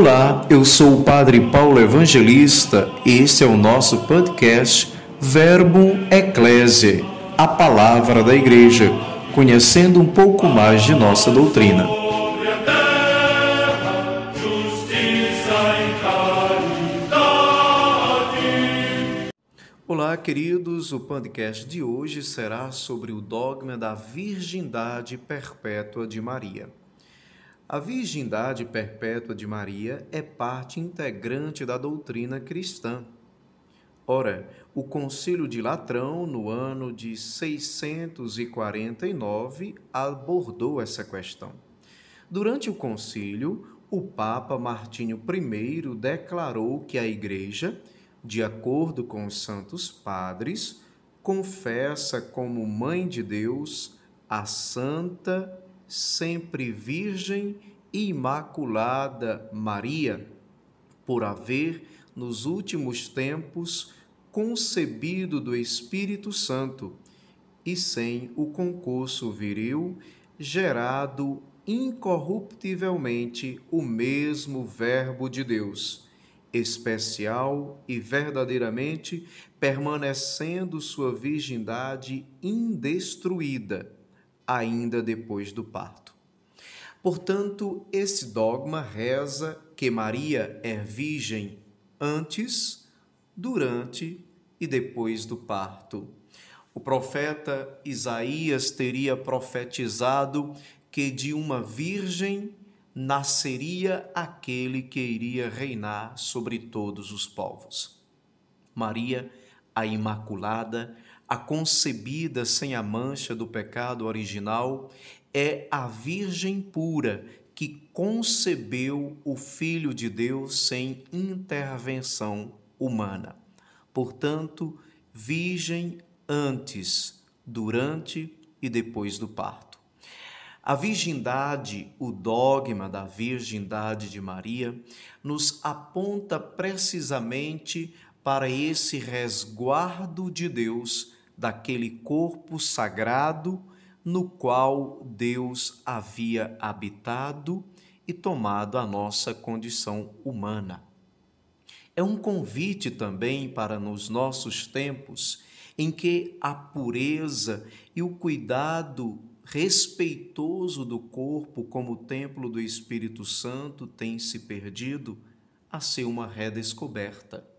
Olá, eu sou o Padre Paulo Evangelista e esse é o nosso podcast Verbo Ecclesiae, a palavra da Igreja, conhecendo um pouco mais de nossa doutrina. Olá, queridos. O podcast de hoje será sobre o dogma da virgindade perpétua de Maria. A virgindade perpétua de Maria é parte integrante da doutrina cristã. Ora, o Concílio de Latrão, no ano de 649, abordou essa questão. Durante o concílio, o Papa Martinho I declarou que a Igreja, de acordo com os santos padres, confessa como Mãe de Deus a Santa sempre Virgem e Imaculada Maria, por haver, nos últimos tempos, concebido do Espírito Santo e sem o concurso viril, gerado incorruptivelmente o mesmo Verbo de Deus, especial e verdadeiramente permanecendo sua virgindade indestruída ainda depois do parto. Portanto, esse dogma reza que Maria é virgem antes, durante e depois do parto. O profeta Isaías teria profetizado que de uma virgem nasceria aquele que iria reinar sobre todos os povos. Maria, a Imaculada, a concebida sem a mancha do pecado original, é a Virgem pura que concebeu o Filho de Deus sem intervenção humana. Portanto, virgem antes, durante e depois do parto. A virgindade, o dogma da virgindade de Maria, nos aponta precisamente para esse resguardo de Deus daquele corpo sagrado no qual Deus havia habitado e tomado a nossa condição humana. É um convite também para nos nossos tempos em que a pureza e o cuidado respeitoso do corpo como templo do Espírito Santo tem se perdido a ser uma redescoberta.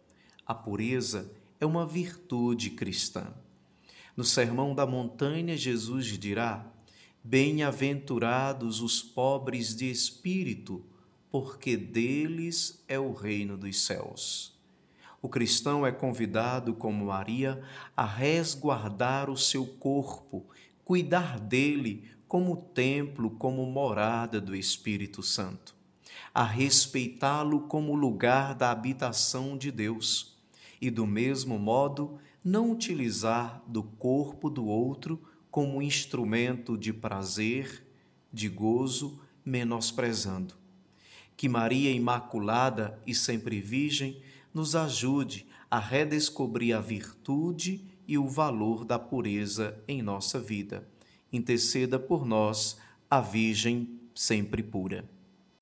A pureza é uma virtude cristã. No Sermão da Montanha, Jesus dirá: Bem-aventurados os pobres de espírito, porque deles é o reino dos céus. O cristão é convidado, como Maria, a resguardar o seu corpo, cuidar dele como templo, como morada do Espírito Santo, a respeitá-lo como lugar da habitação de Deus e, do mesmo modo, não utilizar do corpo do outro como instrumento de prazer, de gozo, menosprezando. Que Maria Imaculada e sempre Virgem nos ajude a redescobrir a virtude e o valor da pureza em nossa vida. Interceda por nós, a Virgem sempre pura.